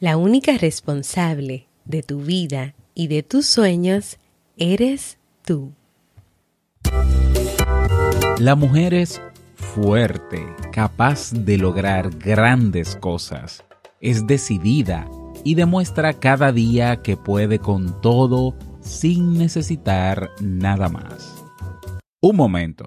La única responsable de tu vida y de tus sueños eres tú. La mujer es fuerte, capaz de lograr grandes cosas. Es decidida y demuestra cada día que puede con todo sin necesitar nada más. Un momento.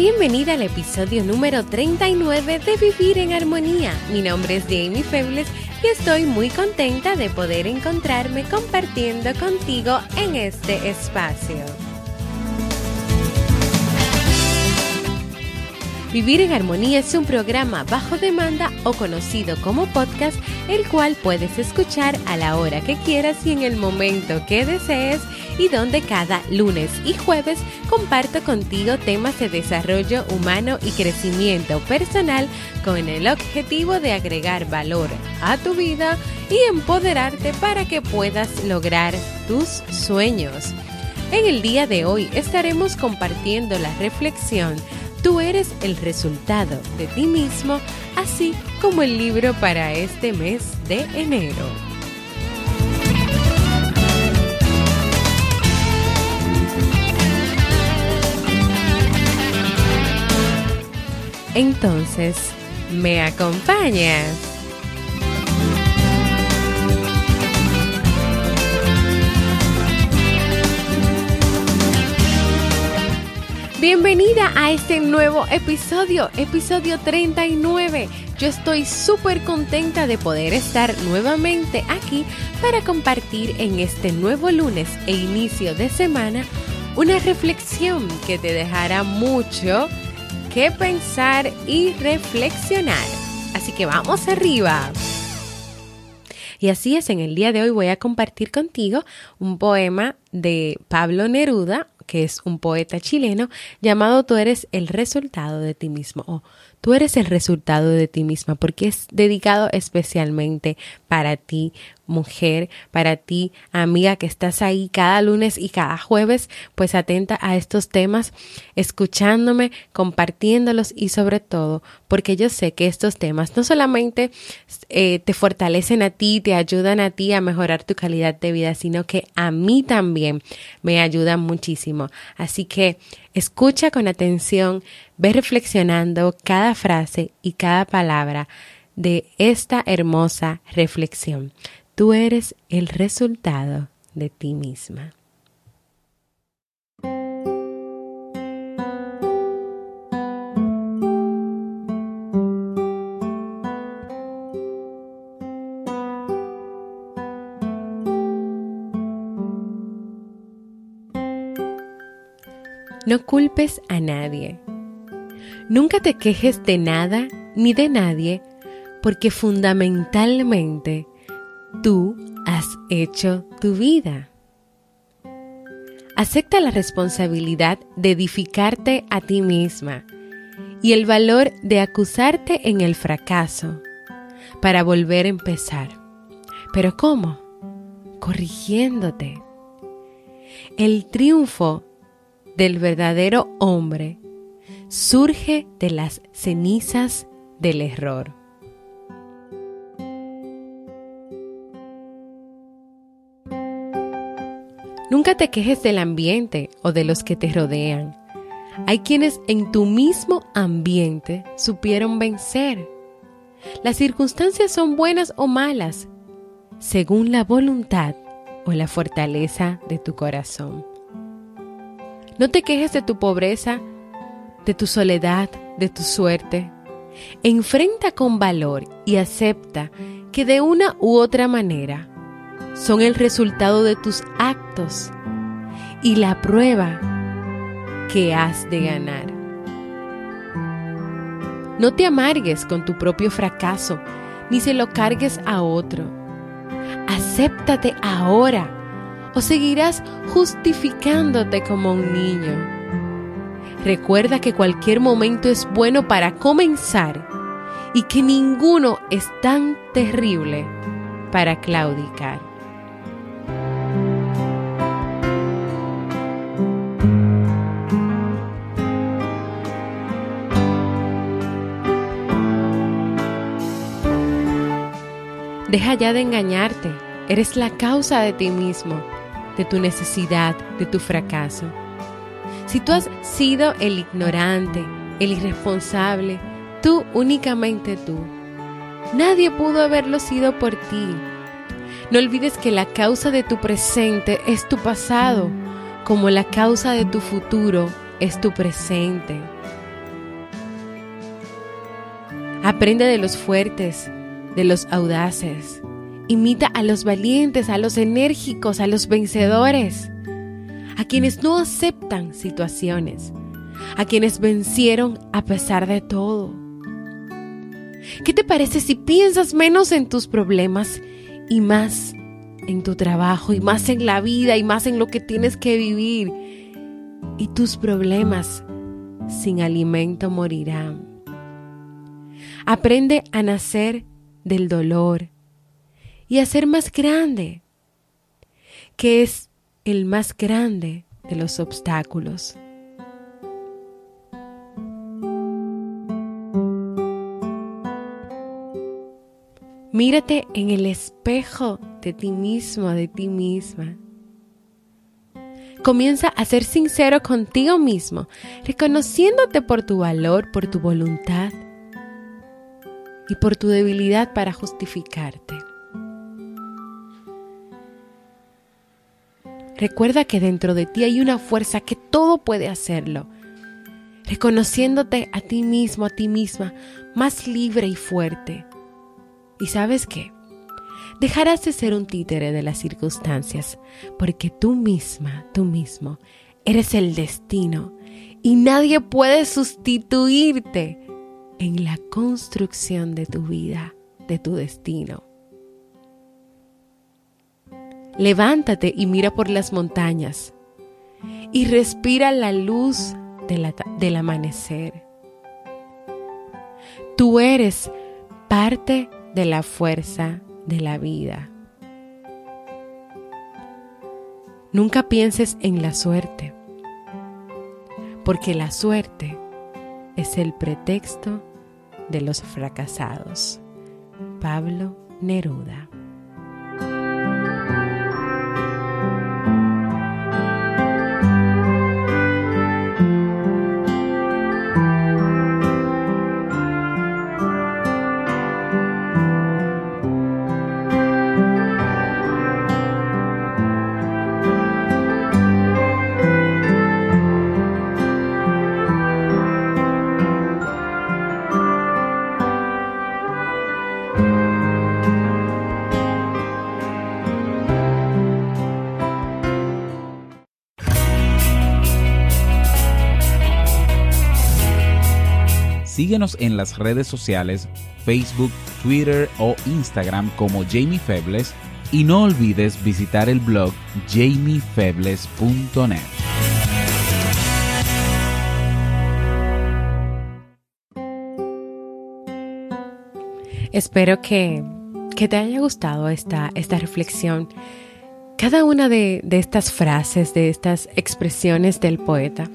Bienvenida al episodio número 39 de Vivir en Armonía. Mi nombre es Jamie Febles y estoy muy contenta de poder encontrarme compartiendo contigo en este espacio. Vivir en Armonía es un programa bajo demanda o conocido como podcast, el cual puedes escuchar a la hora que quieras y en el momento que desees y donde cada lunes y jueves comparto contigo temas de desarrollo humano y crecimiento personal con el objetivo de agregar valor a tu vida y empoderarte para que puedas lograr tus sueños. En el día de hoy estaremos compartiendo la reflexión Tú eres el resultado de ti mismo, así como el libro para este mes de enero. Entonces, ¿me acompañas? Bienvenida a este nuevo episodio, episodio 39. Yo estoy súper contenta de poder estar nuevamente aquí para compartir en este nuevo lunes e inicio de semana una reflexión que te dejará mucho qué pensar y reflexionar. Así que vamos arriba. Y así es, en el día de hoy voy a compartir contigo un poema de Pablo Neruda, que es un poeta chileno, llamado Tú eres el resultado de ti mismo Tú eres el resultado de ti misma porque es dedicado especialmente para ti, mujer, para ti, amiga que estás ahí cada lunes y cada jueves, pues atenta a estos temas, escuchándome, compartiéndolos y sobre todo porque yo sé que estos temas no solamente eh, te fortalecen a ti, te ayudan a ti a mejorar tu calidad de vida, sino que a mí también me ayudan muchísimo. Así que escucha con atención, ve reflexionando cada frase y cada palabra de esta hermosa reflexión. Tú eres el resultado de ti misma. No culpes a nadie. Nunca te quejes de nada ni de nadie, porque fundamentalmente tú has hecho tu vida. Acepta la responsabilidad de edificarte a ti misma y el valor de acusarte en el fracaso para volver a empezar. ¿Pero cómo? Corrigiéndote. El triunfo del verdadero hombre surge de las cenizas del error. Nunca te quejes del ambiente o de los que te rodean. Hay quienes en tu mismo ambiente supieron vencer. Las circunstancias son buenas o malas, según la voluntad o la fortaleza de tu corazón. No te quejes de tu pobreza, de tu soledad, de tu suerte. Enfrenta con valor y acepta que de una u otra manera son el resultado de tus actos y la prueba que has de ganar. No te amargues con tu propio fracaso, ni se lo cargues a otro. Acéptate ahora o seguirás justificándote como un niño. Recuerda que cualquier momento es bueno para comenzar y que ninguno es tan terrible para claudicar. Deja ya de engañarte. Eres la causa de ti mismo, de tu necesidad, de tu fracaso. Si tú has sido el ignorante, el irresponsable, tú únicamente tú. Nadie pudo haberlo sido por ti. No olvides que la causa de tu presente es tu pasado, como la causa de tu futuro es tu presente. Aprende de los fuertes, de los audaces. Imita a los valientes, a los enérgicos, a los vencedores, a quienes no aceptan situaciones, a quienes vencieron a pesar de todo. ¿Qué te parece si piensas menos en tus problemas y más en tu trabajo y más en la vida y más en lo que tienes que vivir? Y tus problemas sin alimento morirán. Aprende a nacer del dolor y a ser más grande, que es el más grande de los obstáculos. Mírate en el espejo de ti mismo, de ti misma. Comienza a ser sincero contigo mismo, reconociéndote por tu valor, por tu voluntad y por tu debilidad para justificarte. Recuerda que dentro de ti hay una fuerza que todo puede hacerlo, reconociéndote a ti mismo, a ti misma, más libre y fuerte. ¿Y sabes qué? Dejarás de ser un títere de las circunstancias, porque tú misma, tú mismo, eres el destino y nadie puede sustituirte en la construcción de tu vida, de tu destino. Levántate y mira por las montañas y respira la luz del amanecer. Tú eres parte de la fuerza de la vida. Nunca pienses en la suerte, porque la suerte es el pretexto de los fracasados. Pablo Neruda. Síguenos en las redes sociales, Facebook, Twitter o Instagram como Jamie Febles y no olvides visitar el blog jamiefebles.net. Espero que, te haya gustado esta, esta reflexión. Cada una de, de estas frases, de estas expresiones del poeta,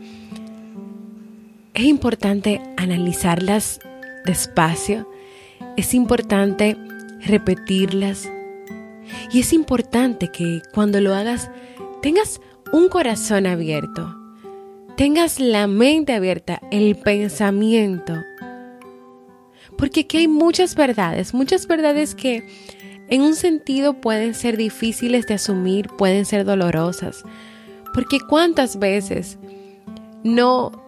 es importante analizarlas despacio, es importante repetirlas y es importante que cuando lo hagas tengas un corazón abierto, tengas la mente abierta, el pensamiento. Porque aquí hay muchas verdades, muchas verdades que en un sentido pueden ser difíciles de asumir, pueden ser dolorosas. Porque cuántas veces no,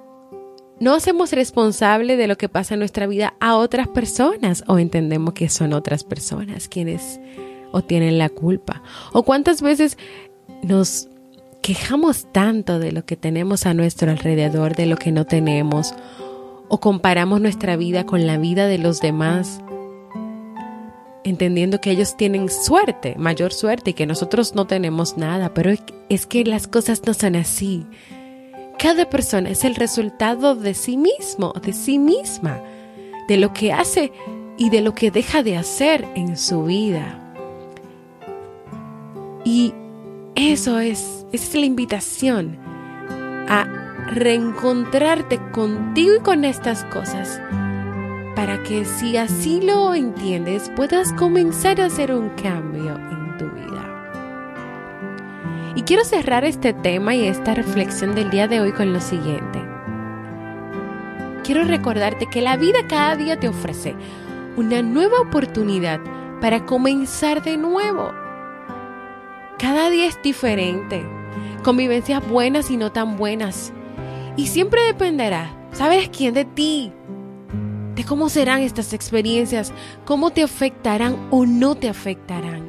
no hacemos responsable de lo que pasa en nuestra vida a otras personas o entendemos que son otras personas quienes o tienen la culpa. O cuántas veces nos quejamos tanto de lo que tenemos a nuestro alrededor, de lo que no tenemos, o comparamos nuestra vida con la vida de los demás, entendiendo que ellos tienen suerte, mayor suerte, y que nosotros no tenemos nada, pero es que las cosas no son así. Cada persona es el resultado de sí mismo, de sí misma, de lo que hace y de lo que deja de hacer en su vida. Y eso es, es la invitación a reencontrarte contigo y con estas cosas para que si así lo entiendes puedas comenzar a hacer un cambio en tu vida. Y quiero cerrar este tema y esta reflexión del día de hoy con lo siguiente. Quiero recordarte que la vida cada día te ofrece una nueva oportunidad para comenzar de nuevo cada día es diferente, convivencias buenas y no tan buenas. Y siempre dependerá, ¿sabes quién? De ti, de cómo serán estas experiencias, cómo te afectarán o no te afectarán.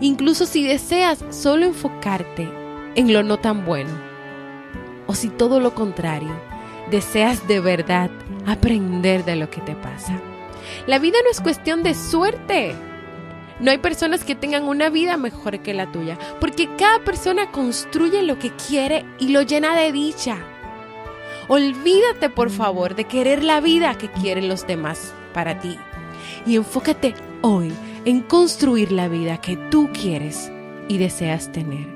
Incluso si deseas solo enfocarte en lo no tan bueno. O si todo lo contrario, deseas de verdad aprender de lo que te pasa. La vida no es cuestión de suerte. No hay personas que tengan una vida mejor que la tuya, porque cada persona construye lo que quiere y lo llena de dicha. Olvídate, por favor, de querer la vida que quieren los demás para ti y enfócate hoy en construir la vida que tú quieres y deseas tener,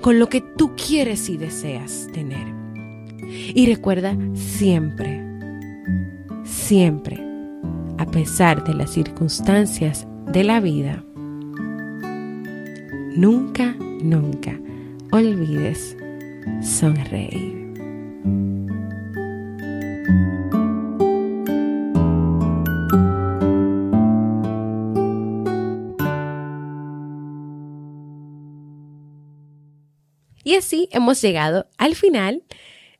con lo que tú quieres y deseas tener. Y recuerda siempre, siempre, a pesar de las circunstancias de la vida, nunca, nunca olvides sonreír. Y así hemos llegado al final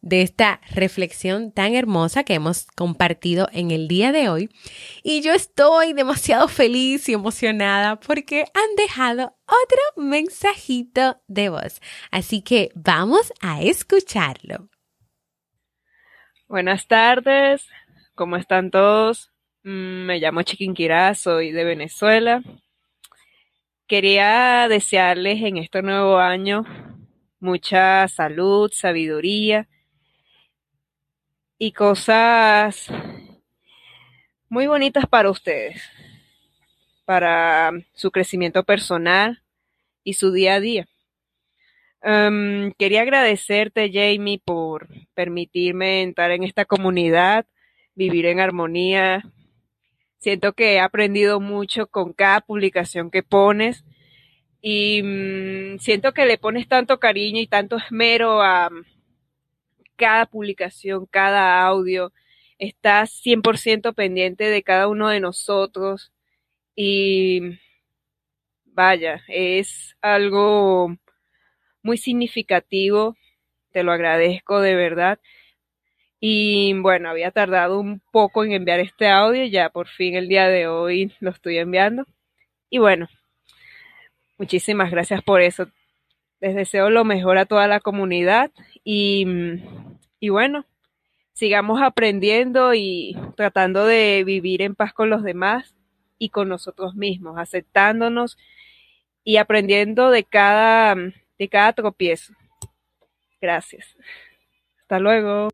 de esta reflexión tan hermosa que hemos compartido en el día de hoy. Y yo estoy demasiado feliz y emocionada porque han dejado otro mensajito de voz. Así que vamos a escucharlo. Buenas tardes, ¿cómo están todos? Mm, me llamo Chiquinquirá, soy de Venezuela. Quería desearles en este nuevo año mucha salud, sabiduría y cosas muy bonitas para ustedes, para su crecimiento personal y su día a día. Em, quería agradecerte, Jamie, por permitirme entrar en esta comunidad, vivir en armonía. Siento que he aprendido mucho con cada publicación que pones y mm, siento que le pones tanto cariño y tanto esmero a, cada publicación, cada audio, estás 100% pendiente de cada uno de nosotros y vaya, es algo muy significativo, te lo agradezco de verdad. Y bueno, había tardado un poco en enviar este audio, ya por fin el día de hoy lo estoy enviando. Y bueno, muchísimas gracias por eso. Les deseo lo mejor a toda la comunidad y, y bueno, sigamos aprendiendo y tratando de vivir en paz con los demás y con nosotros mismos, aceptándonos y aprendiendo de cada, de cada tropiezo. Gracias. Hasta luego.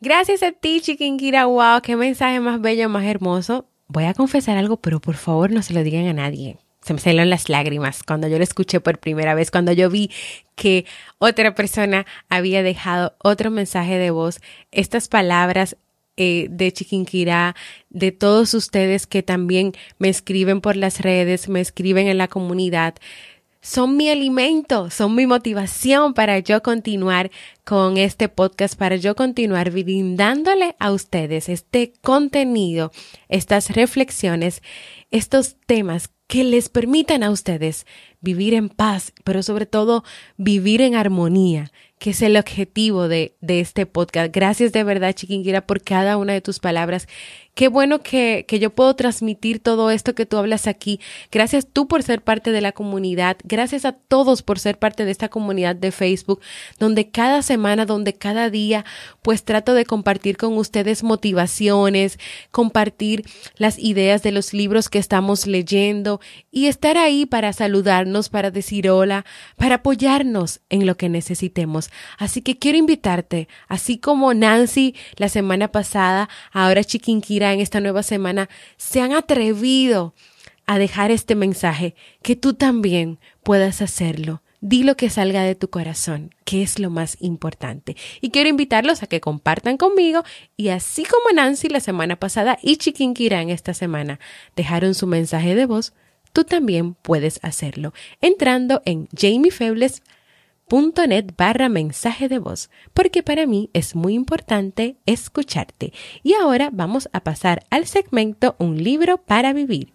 Gracias a ti, Chiquinquira. Wow, qué mensaje más bello, más hermoso. Voy a confesar algo, pero por favor no se lo digan a nadie se me salieron las lágrimas cuando yo lo escuché por primera vez, cuando yo vi que otra persona había dejado otro mensaje de voz, estas palabras eh, de Chiquinquirá, de todos ustedes que también me escriben por las redes, me escriben en la comunidad, son mi alimento, son mi motivación para yo continuar con este podcast, para yo continuar brindándole a ustedes este contenido, estas reflexiones, estos temas que les permitan a ustedes vivir en paz, pero sobre todo vivir en armonía, que es el objetivo de, de este podcast. Gracias de verdad, Chiquinquira, por cada una de tus palabras. Qué bueno que, que yo puedo transmitir todo esto que tú hablas aquí. Gracias tú por ser parte de la comunidad. Gracias a todos por ser parte de esta comunidad de Facebook, donde cada semana, donde cada día, pues trato de compartir con ustedes motivaciones, compartir las ideas de los libros que estamos leyendo y estar ahí para saludarnos, para decir hola, para apoyarnos en lo que necesitemos. Así que quiero invitarte, así como Nancy la semana pasada, ahora En esta nueva semana, se han atrevido a dejar este mensaje, que tú también puedas hacerlo. Di lo que salga de tu corazón, que es lo más importante. Y quiero invitarlos a que compartan conmigo y así como Nancy la semana pasada y Chiquinquira en esta semana dejaron su mensaje de voz, tú también puedes hacerlo entrando en jamiefebles.com net barra mensaje de voz, porque para mí es muy importante escucharte. Y ahora vamos a pasar al segmento Un libro para vivir.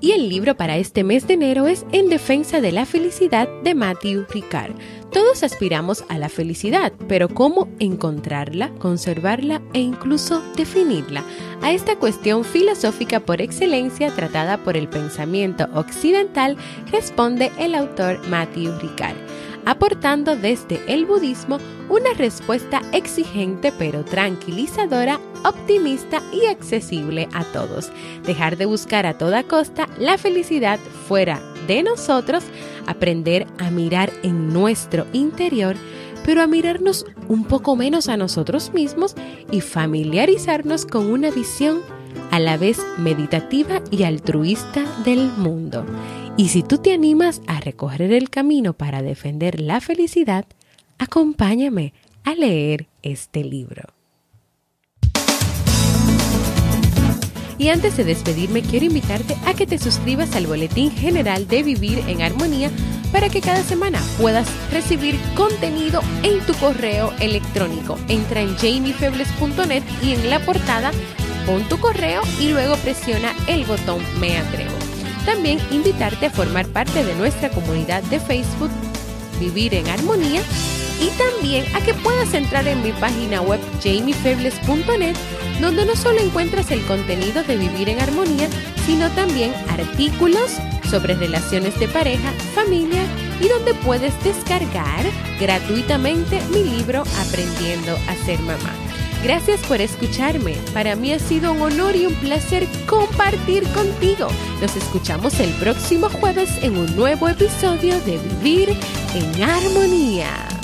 Y el libro para este mes de enero es En defensa de la felicidad de Matthew Ricard. Todos aspiramos a la felicidad, pero ¿cómo encontrarla, conservarla e incluso definirla? A esta cuestión filosófica por excelencia tratada por el pensamiento occidental responde el autor Matthew Ricard aportando desde el budismo una respuesta exigente pero tranquilizadora, optimista y accesible a todos. Dejar de buscar a toda costa la felicidad fuera de nosotros, aprender a mirar en nuestro interior, pero a mirarnos un poco menos a nosotros mismos y familiarizarnos con una visión a la vez meditativa y altruista del mundo. Y si tú te animas a recorrer el camino para defender la felicidad, acompáñame a leer este libro. Y antes de despedirme, quiero invitarte a que te suscribas al Boletín General de Vivir en Armonía para que cada semana puedas recibir contenido en tu correo electrónico. Entra en jamiefebles.net y en la portada pon tu correo y luego presiona el botón Me atrevo. También invitarte a formar parte de nuestra comunidad de Facebook Vivir en Armonía y también a que puedas entrar en mi página web jamiefebles.net donde no solo encuentras el contenido de Vivir en Armonía, sino también artículos sobre relaciones de pareja, familia y donde puedes descargar gratuitamente mi libro Aprendiendo a ser mamá. Gracias por escucharme. Para mí ha sido un honor y un placer compartir contigo. Nos escuchamos el próximo jueves en un nuevo episodio de Vivir en Armonía.